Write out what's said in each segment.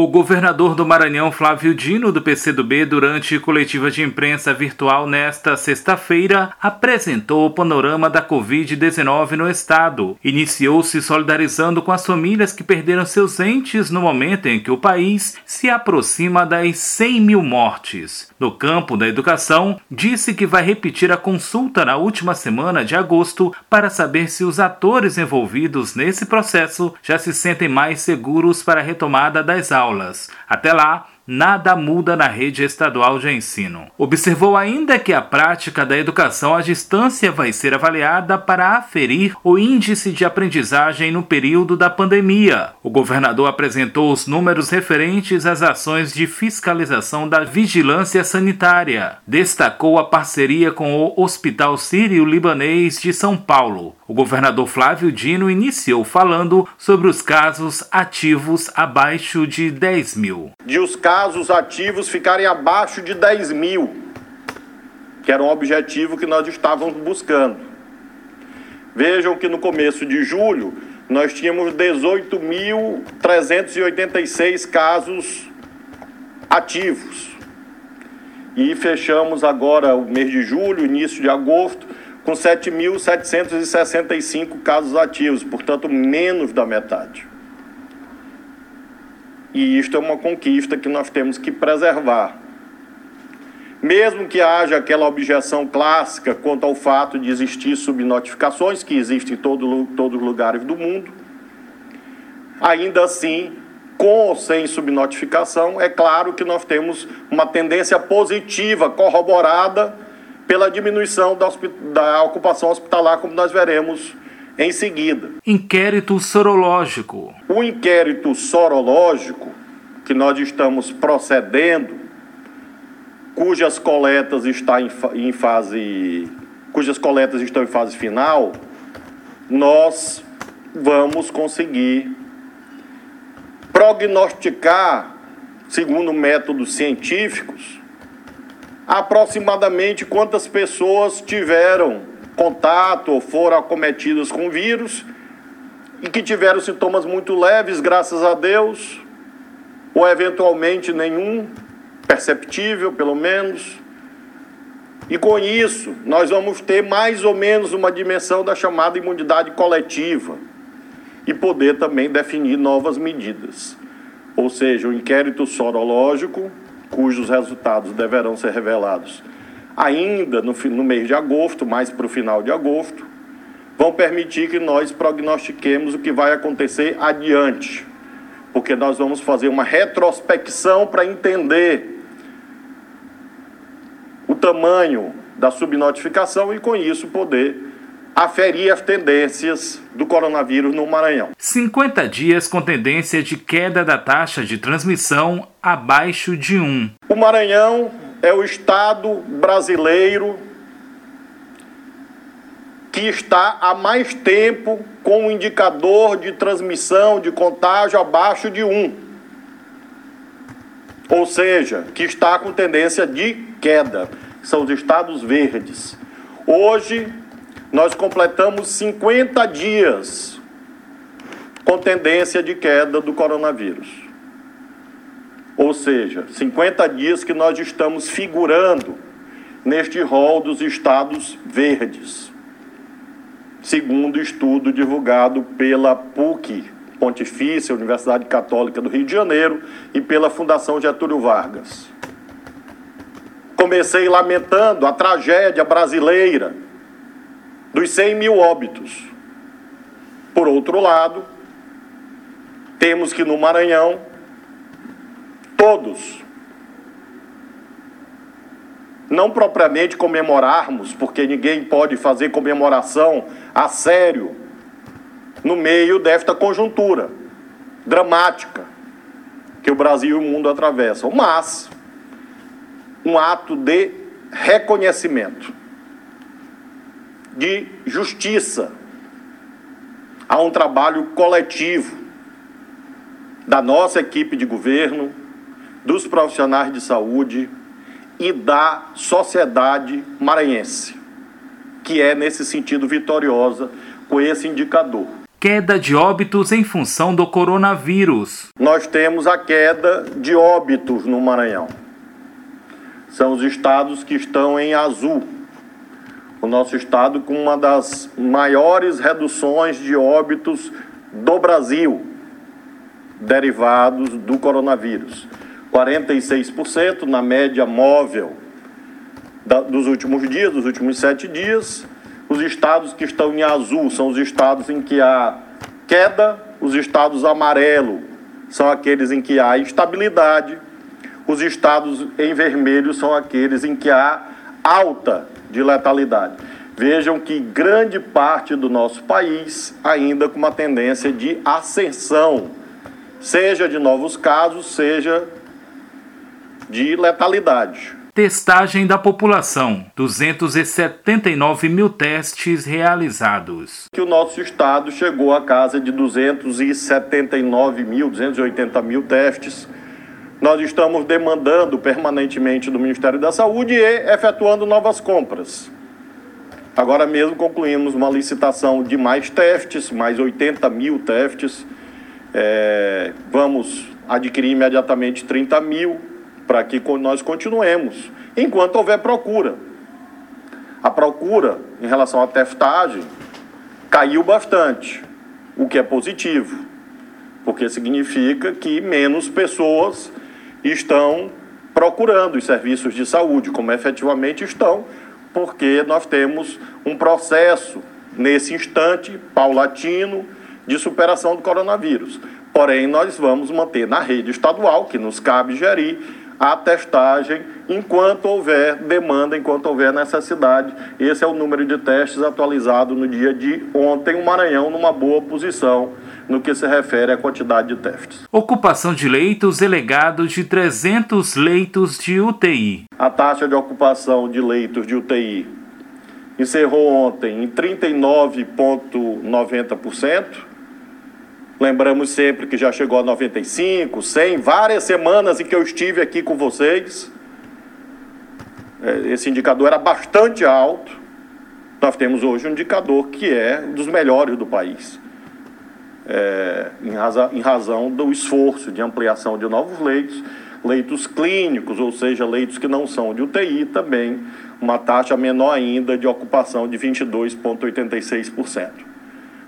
O governador do Maranhão, Flávio Dino, do PCdoB, durante coletiva de imprensa virtual nesta sexta-feira, apresentou o panorama da Covid-19 no estado. Iniciou se solidarizando com as famílias que perderam seus entes no momento em que o país se aproxima das 100 mil mortes. No campo da educação, disse que vai repetir a consulta na última semana de agosto para saber se os atores envolvidos nesse processo já se sentem mais seguros para a retomada das aulas aulas. Até lá, nada muda na rede estadual de ensino. Observou ainda que a prática da educação à distância vai ser avaliada para aferir o índice de aprendizagem no período da pandemia. O governador apresentou os números referentes às ações de fiscalização da vigilância sanitária. Destacou a parceria com o Hospital Sírio-Libanês de São Paulo. O governador Flávio Dino iniciou falando sobre os casos ativos abaixo de 10 mil. De os casos casos ativos ficarem abaixo de 10 mil, que era um objetivo que nós estávamos buscando. Vejam que no começo de julho nós tínhamos 18.386 casos ativos. E fechamos agora o mês de julho, início de agosto, com 7.765 casos ativos, portanto, menos da metade. E isto é uma conquista que nós temos que preservar. Mesmo que haja aquela objeção clássica quanto ao fato de existir subnotificações, que existem em todo, todos os lugares do mundo, ainda assim, com ou sem subnotificação, é claro que nós temos uma tendência positiva corroborada pela diminuição da, da ocupação hospitalar, como nós veremos em seguida. Inquérito sorológico. O inquérito sorológico que nós estamos procedendo, cujas coletas está em, em fase, cujas coletas estão em fase final, nós vamos conseguir prognosticar, segundo métodos científicos, aproximadamente quantas pessoas tiveram contato ou foram acometidas com vírus e que tiveram sintomas muito leves, graças a Deus, ou eventualmente nenhum, perceptível pelo menos. E com isso, nós vamos ter mais ou menos uma dimensão da chamada imunidade coletiva e poder também definir novas medidas. Ou seja, o inquérito sorológico, cujos resultados deverão ser revelados ainda no, no mês de agosto, mais para o final de agosto, vão permitir que nós prognostiquemos o que vai acontecer adiante, porque nós vamos fazer uma retrospecção para entender o tamanho da subnotificação e, com isso, poder aferir as tendências do coronavírus no Maranhão. 50 dias com tendência de queda da taxa de transmissão abaixo de 1. O Maranhão é o Estado brasileiro que está há mais tempo com um indicador de transmissão, de contágio abaixo de 1. Ou seja, que está com tendência de queda. São os estados verdes. Hoje, nós completamos 50 dias com tendência de queda do coronavírus. Ou seja, 50 dias que nós estamos figurando neste rol dos estados verdes, segundo estudo divulgado pela PUC, Pontifícia Universidade Católica do Rio de Janeiro, e pela Fundação Getúlio Vargas. Comecei lamentando a tragédia brasileira dos 100 mil óbitos. Por outro lado, temos que no Maranhão todos. Não propriamente comemorarmos, porque ninguém pode fazer comemoração a sério no meio desta conjuntura dramática que o Brasil e o mundo atravessam, mas um ato de reconhecimento, de justiça a um trabalho coletivo da nossa equipe de governo, dos profissionais de saúde e da sociedade maranhense, que é, nesse sentido, vitoriosa com esse indicador. Queda de óbitos em função do coronavírus. Nós temos a queda de óbitos no Maranhão. São os estados que estão em azul. O nosso estado com uma das maiores reduções de óbitos do Brasil, derivados do coronavírus. 46% na média móvel da, dos últimos dias, dos últimos sete dias. Os estados que estão em azul são os estados em que há queda, os estados amarelo são aqueles em que há estabilidade, os estados em vermelho são aqueles em que há alta de letalidade. Vejam que grande parte do nosso país ainda com uma tendência de ascensão, seja de novos casos, seja de letalidade. Testagem da população: 279 mil testes realizados. Que o nosso estado chegou a casa de 279 mil, 280 mil testes. Nós estamos demandando permanentemente do Ministério da Saúde e efetuando novas compras. Agora mesmo concluímos uma licitação de mais testes, mais 80 mil testes. É, vamos adquirir imediatamente 30 mil para que nós continuemos, enquanto houver procura. A procura em relação à testagem caiu bastante, o que é positivo, porque significa que menos pessoas estão procurando os serviços de saúde, como efetivamente estão, porque nós temos um processo nesse instante paulatino de superação do coronavírus. Porém, nós vamos manter na rede estadual, que nos cabe gerir, a testagem enquanto houver demanda, enquanto houver necessidade. Esse é o número de testes atualizado no dia de ontem. O Maranhão numa boa posição no que se refere à quantidade de testes. Ocupação de leitos delegado de 300 leitos de UTI. A taxa de ocupação de leitos de UTI encerrou ontem em 39,90%. Lembramos sempre que já chegou a 95, 100, várias semanas em que eu estive aqui com vocês. É, esse indicador era bastante alto. Nós temos hoje um indicador que é dos melhores do país. É, em, em razão do esforço de ampliação de novos leitos, leitos clínicos, ou seja, leitos que não são de UTI, também uma taxa menor ainda de ocupação de 22,86%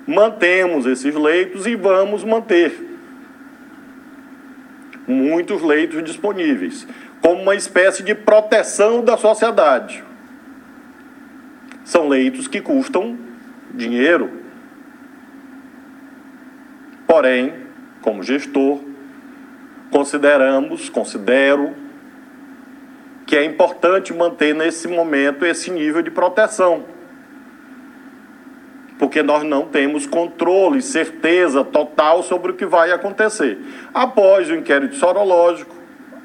mantemos esses leitos e vamos manter muitos leitos disponíveis, como uma espécie de proteção da sociedade. São leitos que custam dinheiro. Porém, como gestor, consideramos, considero que é importante manter nesse momento esse nível de proteção porque nós não temos controle, certeza total sobre o que vai acontecer. Após o inquérito sorológico,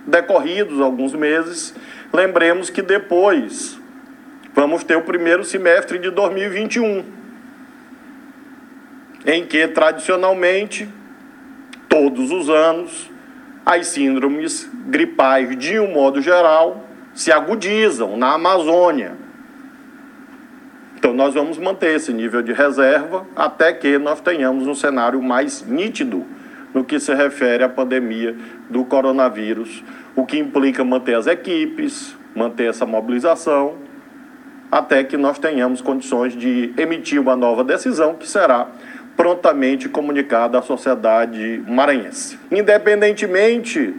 decorridos alguns meses, lembremos que depois vamos ter o primeiro semestre de 2021, em que tradicionalmente, todos os anos, as síndromes gripais, de um modo geral, se agudizam na Amazônia então, nós vamos manter esse nível de reserva até que nós tenhamos um cenário mais nítido no que se refere à pandemia do coronavírus, o que implica manter as equipes, manter essa mobilização, até que nós tenhamos condições de emitir uma nova decisão que será prontamente comunicada à sociedade maranhense. Independentemente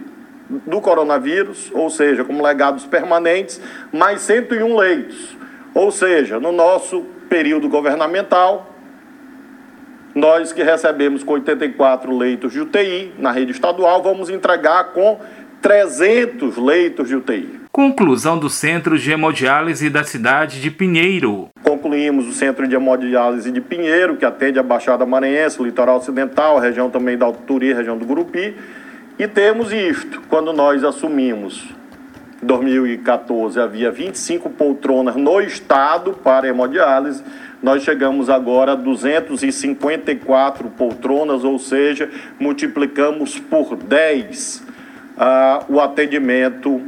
do coronavírus, ou seja, como legados permanentes, mais 101 leitos ou seja, no nosso período governamental, nós que recebemos com 84 leitos de UTI na rede estadual, vamos entregar com 300 leitos de UTI. Conclusão do Centro de Hemodiálise da cidade de Pinheiro. Concluímos o Centro de Hemodiálise de Pinheiro, que atende a Baixada Maranhense, o Litoral Ocidental, a região também da Alturi, região do Gurupi. E temos isto, quando nós assumimos 2014 havia 25 poltronas no estado para hemodiálise. Nós chegamos agora a 254 poltronas, ou seja, multiplicamos por 10 ah, o atendimento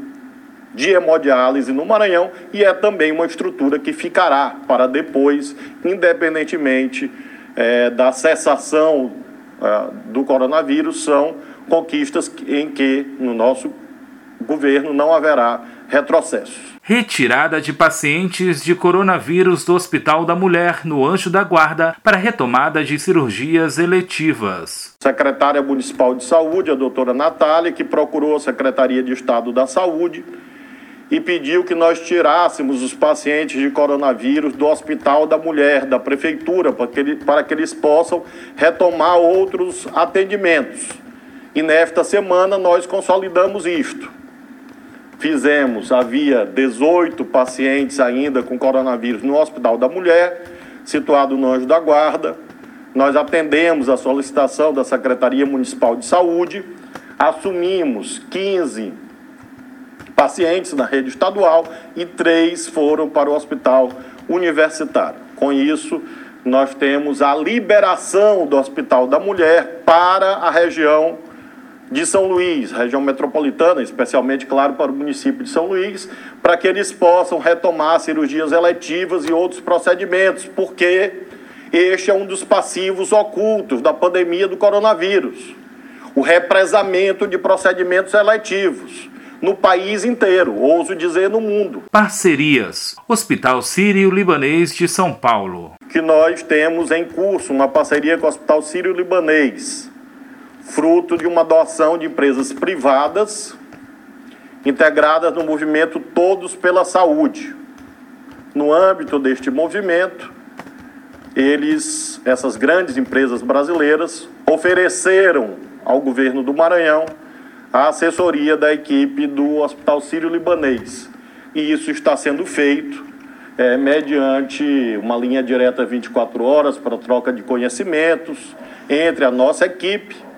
de hemodiálise no Maranhão e é também uma estrutura que ficará para depois, independentemente é, da cessação é, do coronavírus são conquistas em que, no nosso governo, não haverá retrocessos. Retirada de pacientes de coronavírus do Hospital da Mulher, no Anjo da Guarda, para retomada de cirurgias eletivas. Secretária Municipal de Saúde, a doutora Natália, que procurou a Secretaria de Estado da Saúde e pediu que nós tirássemos os pacientes de coronavírus do Hospital da Mulher, da Prefeitura, para que, para que eles possam retomar outros atendimentos. E nesta semana nós consolidamos isto. Fizemos, havia 18 pacientes ainda com coronavírus no Hospital da Mulher, situado no Anjo da Guarda. Nós atendemos a solicitação da Secretaria Municipal de Saúde, assumimos 15 pacientes na rede estadual e três foram para o hospital universitário. Com isso, nós temos a liberação do Hospital da Mulher para a região de São Luís, região metropolitana, especialmente, claro, para o município de São Luís, para que eles possam retomar cirurgias eletivas e outros procedimentos, porque este é um dos passivos ocultos da pandemia do coronavírus o represamento de procedimentos eletivos no país inteiro, ouso dizer no mundo. Parcerias. Hospital Sírio-Libanês de São Paulo. Que nós temos em curso uma parceria com o Hospital Sírio-Libanês, fruto de uma doação de empresas privadas integradas no movimento Todos pela Saúde. No âmbito deste movimento, eles, essas grandes empresas brasileiras, ofereceram ao governo do Maranhão a assessoria da equipe do Hospital Sírio-Libanês. E isso está sendo feito é, mediante uma linha direta 24 horas para troca de conhecimentos entre a nossa equipe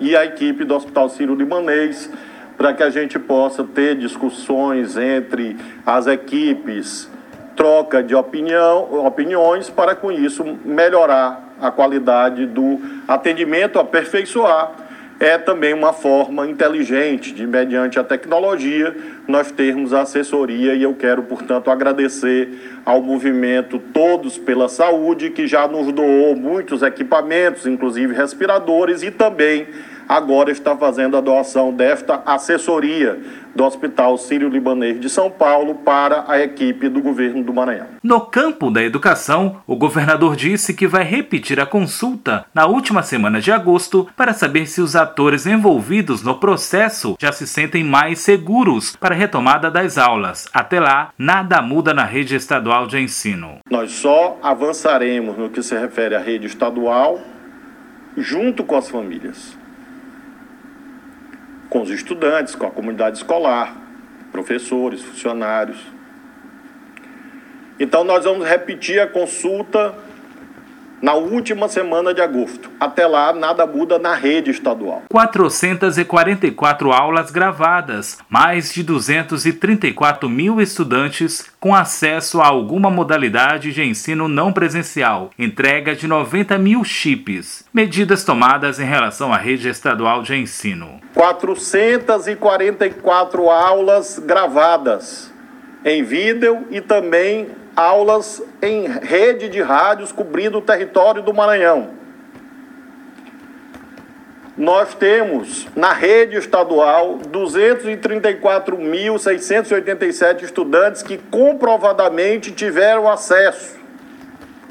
e a equipe do Hospital Sírio-Libanês, para que a gente possa ter discussões entre as equipes, troca de opinião, opiniões, para com isso melhorar a qualidade do atendimento, aperfeiçoar é também uma forma inteligente de, mediante a tecnologia, nós termos a assessoria. E eu quero, portanto, agradecer ao movimento Todos pela Saúde, que já nos doou muitos equipamentos, inclusive respiradores, e também agora está fazendo a doação desta assessoria do Hospital Sírio-Libanês de São Paulo para a equipe do governo do Maranhão. No campo da educação, o governador disse que vai repetir a consulta na última semana de agosto para saber se os atores envolvidos no processo já se sentem mais seguros para a retomada das aulas. Até lá, nada muda na rede estadual de ensino. Nós só avançaremos no que se refere à rede estadual junto com as famílias com os estudantes, com a comunidade escolar, professores, funcionários. Então, nós vamos repetir a consulta na última semana de agosto. Até lá, nada muda na rede estadual. 444 aulas gravadas, mais de 234 mil estudantes com acesso a alguma modalidade de ensino não presencial, entrega de 90 mil chips, medidas tomadas em relação à rede estadual de ensino. 444 aulas gravadas em vídeo e também aulas em rede de rádios cobrindo o território do Maranhão. Nós temos na rede estadual 234.687 estudantes que comprovadamente tiveram acesso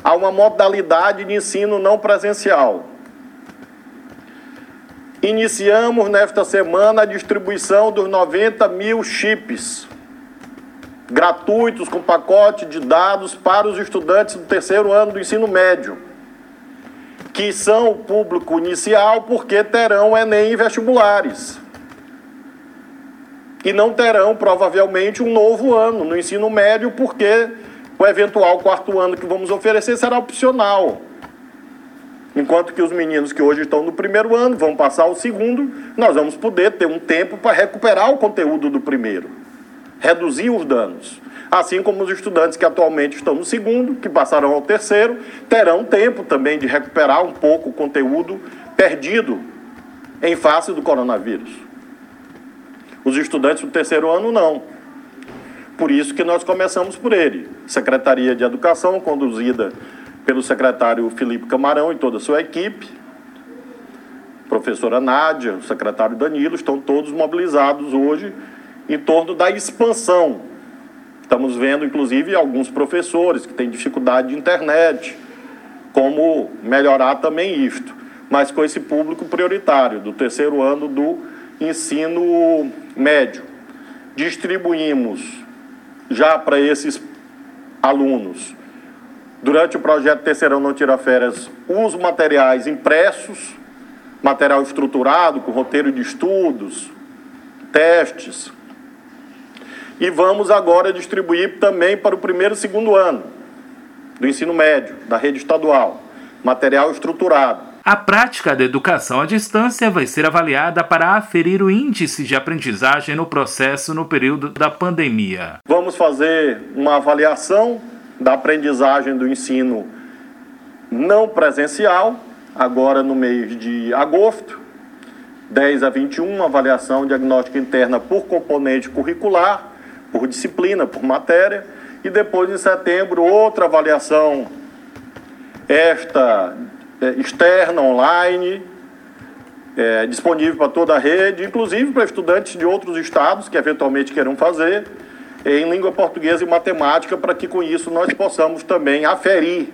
a uma modalidade de ensino não presencial. Iniciamos nesta semana a distribuição dos 90 mil chips gratuitos com pacote de dados para os estudantes do terceiro ano do ensino médio, que são o público inicial porque terão Enem e vestibulares. E não terão, provavelmente, um novo ano no ensino médio, porque o eventual quarto ano que vamos oferecer será opcional. Enquanto que os meninos que hoje estão no primeiro ano vão passar ao segundo, nós vamos poder ter um tempo para recuperar o conteúdo do primeiro reduzir os danos. Assim como os estudantes que atualmente estão no segundo, que passarão ao terceiro, terão tempo também de recuperar um pouco o conteúdo perdido em face do coronavírus. Os estudantes do terceiro ano não. Por isso que nós começamos por ele. Secretaria de Educação, conduzida pelo secretário Felipe Camarão e toda a sua equipe, professora Nádia, o secretário Danilo, estão todos mobilizados hoje em torno da expansão. Estamos vendo, inclusive, alguns professores que têm dificuldade de internet, como melhorar também isto, mas com esse público prioritário do terceiro ano do ensino médio. Distribuímos já para esses alunos, durante o projeto Terceirão Não Tira Férias, os materiais impressos, material estruturado, com roteiro de estudos, testes. E vamos agora distribuir também para o primeiro e segundo ano do ensino médio, da rede estadual, material estruturado. A prática da educação à distância vai ser avaliada para aferir o índice de aprendizagem no processo no período da pandemia. Vamos fazer uma avaliação da aprendizagem do ensino não presencial agora no mês de agosto, 10 a 21, avaliação diagnóstica interna por componente curricular, por disciplina, por matéria, e depois em setembro outra avaliação esta é, externa, online, é, disponível para toda a rede, inclusive para estudantes de outros estados que eventualmente queiram fazer, em língua portuguesa e matemática, para que com isso nós possamos também aferir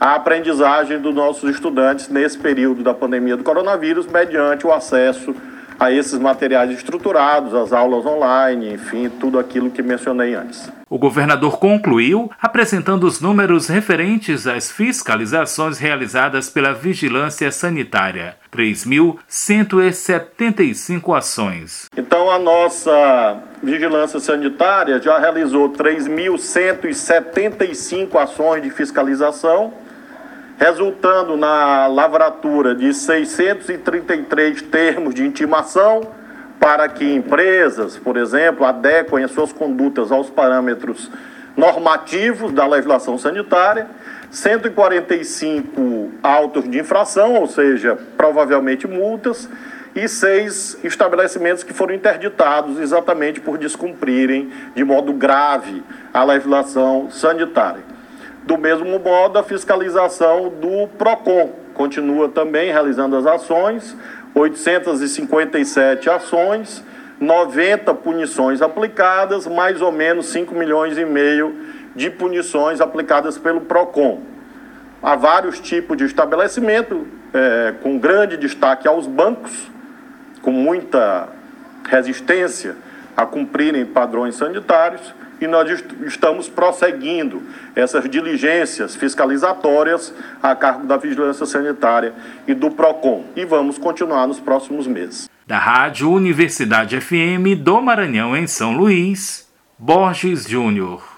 a aprendizagem dos nossos estudantes nesse período da pandemia do coronavírus, mediante o acesso a esses materiais estruturados, as aulas online, enfim, tudo aquilo que mencionei antes. O governador concluiu apresentando os números referentes às fiscalizações realizadas pela Vigilância Sanitária. 3.175 ações. Então, a nossa Vigilância Sanitária já realizou 3.175 ações de fiscalização resultando na lavratura de 633 termos de intimação para que empresas, por exemplo, adequem as suas condutas aos parâmetros normativos da legislação sanitária, 145 autos de infração, ou seja, provavelmente multas, e seis estabelecimentos que foram interditados exatamente por descumprirem de modo grave a legislação sanitária. Do mesmo modo, a fiscalização do PROCON continua também realizando as ações, 857 ações, 90 punições aplicadas, mais ou menos 5 milhões e meio de punições aplicadas pelo PROCON. Há vários tipos de estabelecimento, é, com grande destaque aos bancos, com muita resistência a cumprirem padrões sanitários, e nós estamos prosseguindo essas diligências fiscalizatórias a cargo da Vigilância Sanitária e do PROCON. E vamos continuar nos próximos meses. Da Rádio Universidade FM do Maranhão, em São Luís, Borges Júnior.